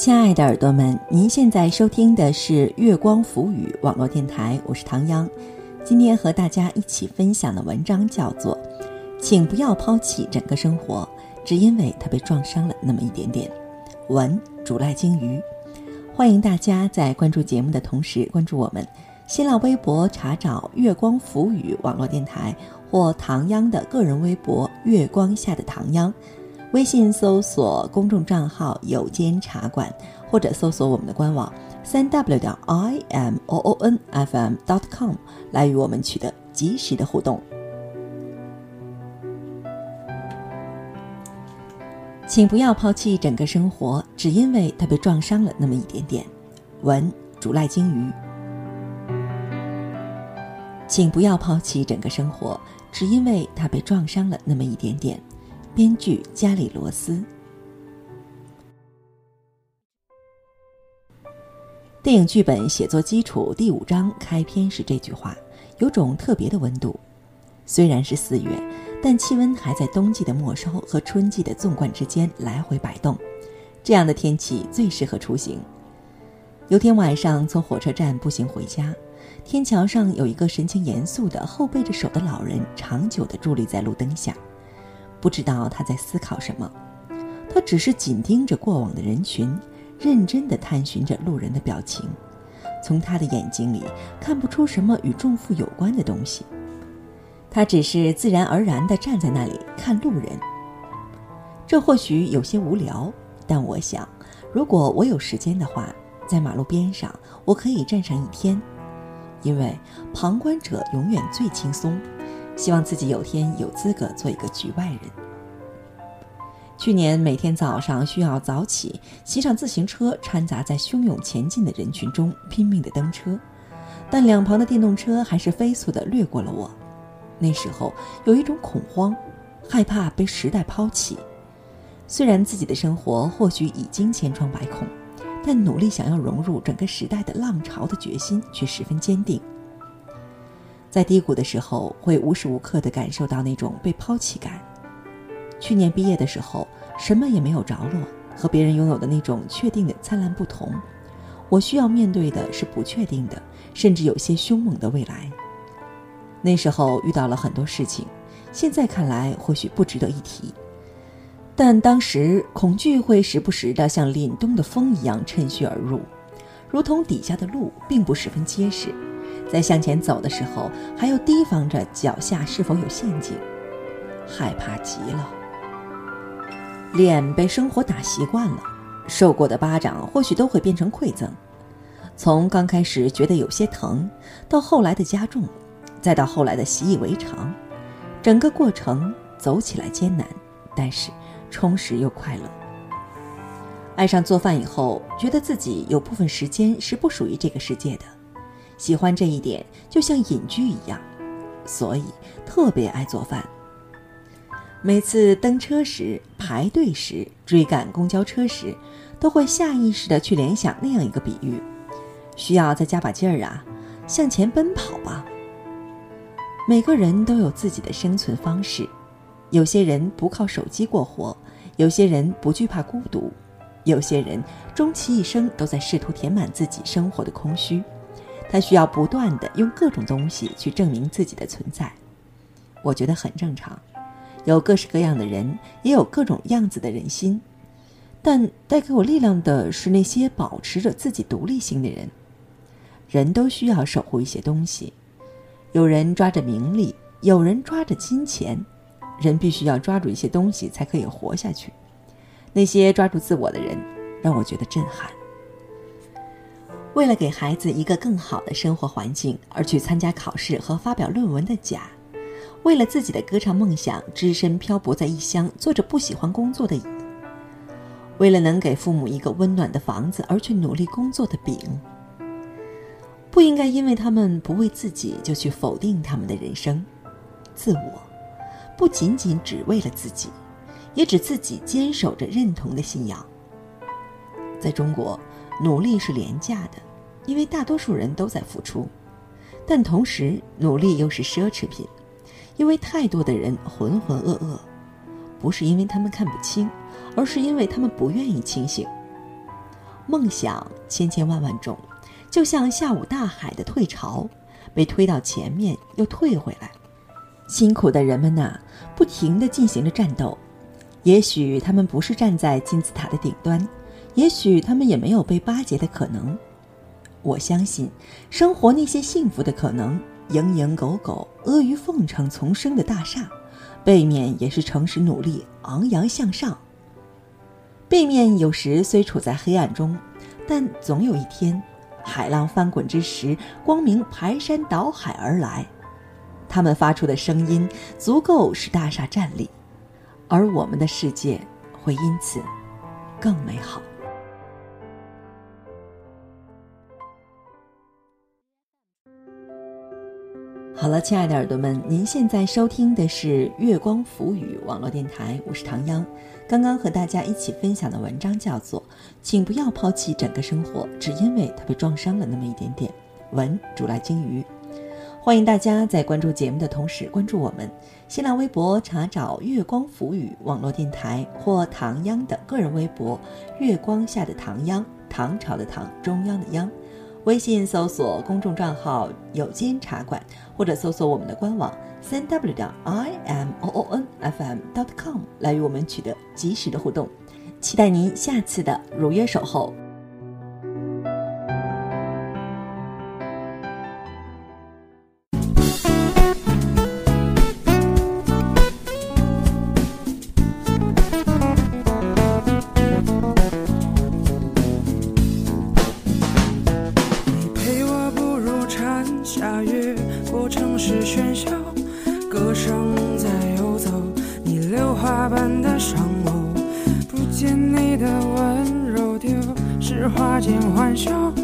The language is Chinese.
亲爱的耳朵们，您现在收听的是月光浮语网络电台，我是唐央。今天和大家一起分享的文章叫做《请不要抛弃整个生活，只因为它被撞伤了那么一点点》。文主赖鲸鱼，欢迎大家在关注节目的同时关注我们。新浪微博查找“月光浮语网络电台”或唐央的个人微博“月光下的唐央”。微信搜索公众账号“有间茶馆”，或者搜索我们的官网三 w 点 i m o o n f m dot com 来与我们取得及时的互动。请不要抛弃整个生活，只因为它被撞伤了那么一点点。文主赖鲸鱼。请不要抛弃整个生活，只因为它被撞伤了那么一点点。编剧加里罗斯。电影剧本写作基础第五章开篇是这句话，有种特别的温度。虽然是四月，但气温还在冬季的末梢和春季的纵贯之间来回摆动。这样的天气最适合出行。有天晚上从火车站步行回家，天桥上有一个神情严肃的后背着手的老人，长久地伫立在路灯下。不知道他在思考什么，他只是紧盯着过往的人群，认真地探寻着路人的表情。从他的眼睛里看不出什么与重负有关的东西，他只是自然而然地站在那里看路人。这或许有些无聊，但我想，如果我有时间的话，在马路边上我可以站上一天，因为旁观者永远最轻松。希望自己有天有资格做一个局外人。去年每天早上需要早起，骑上自行车，掺杂在汹涌前进的人群中，拼命的蹬车，但两旁的电动车还是飞速的掠过了我。那时候有一种恐慌，害怕被时代抛弃。虽然自己的生活或许已经千疮百孔，但努力想要融入整个时代的浪潮的决心却十分坚定。在低谷的时候，会无时无刻地感受到那种被抛弃感。去年毕业的时候，什么也没有着落，和别人拥有的那种确定的灿烂不同。我需要面对的是不确定的，甚至有些凶猛的未来。那时候遇到了很多事情，现在看来或许不值得一提，但当时恐惧会时不时地像凛冬的风一样趁虚而入，如同底下的路并不十分结实。在向前走的时候，还要提防着脚下是否有陷阱，害怕极了。脸被生活打习惯了，受过的巴掌或许都会变成馈赠。从刚开始觉得有些疼，到后来的加重，再到后来的习以为常，整个过程走起来艰难，但是充实又快乐。爱上做饭以后，觉得自己有部分时间是不属于这个世界的。喜欢这一点，就像隐居一样，所以特别爱做饭。每次登车时、排队时、追赶公交车时，都会下意识地去联想那样一个比喻：需要再加把劲儿啊，向前奔跑吧。每个人都有自己的生存方式，有些人不靠手机过活，有些人不惧怕孤独，有些人终其一生都在试图填满自己生活的空虚。他需要不断的用各种东西去证明自己的存在，我觉得很正常。有各式各样的人，也有各种样子的人心，但带给我力量的是那些保持着自己独立性的人。人都需要守护一些东西，有人抓着名利，有人抓着金钱，人必须要抓住一些东西才可以活下去。那些抓住自我的人，让我觉得震撼。为了给孩子一个更好的生活环境而去参加考试和发表论文的甲，为了自己的歌唱梦想，只身漂泊在异乡，做着不喜欢工作的乙，为了能给父母一个温暖的房子而去努力工作的丙，不应该因为他们不为自己就去否定他们的人生。自我，不仅仅只为了自己，也指自己坚守着认同的信仰。在中国。努力是廉价的，因为大多数人都在付出；但同时，努力又是奢侈品，因为太多的人浑浑噩噩，不是因为他们看不清，而是因为他们不愿意清醒。梦想千千万万种，就像下午大海的退潮，被推到前面又退回来。辛苦的人们呐，不停地进行着战斗。也许他们不是站在金字塔的顶端，也许他们也没有被巴结的可能。我相信，生活那些幸福的可能，蝇营狗苟、阿谀奉承丛生的大厦，背面也是诚实努力、昂扬向上。背面有时虽处在黑暗中，但总有一天，海浪翻滚之时，光明排山倒海而来。他们发出的声音，足够使大厦站立。而我们的世界会因此更美好。好了，亲爱的耳朵们，您现在收听的是月光浮语网络电台，我是唐央。刚刚和大家一起分享的文章叫做《请不要抛弃整个生活，只因为它被撞伤了那么一点点》。文主来鲸鱼。欢迎大家在关注节目的同时关注我们。新浪微博查找“月光浮语”网络电台或唐央的个人微博“月光下的唐央”，唐朝的唐，中央的央。微信搜索公众账号“有间茶馆”，或者搜索我们的官网 “3w 点 i m o o n f m dot com 来与我们取得及时的互动。期待您下次的如约守候。间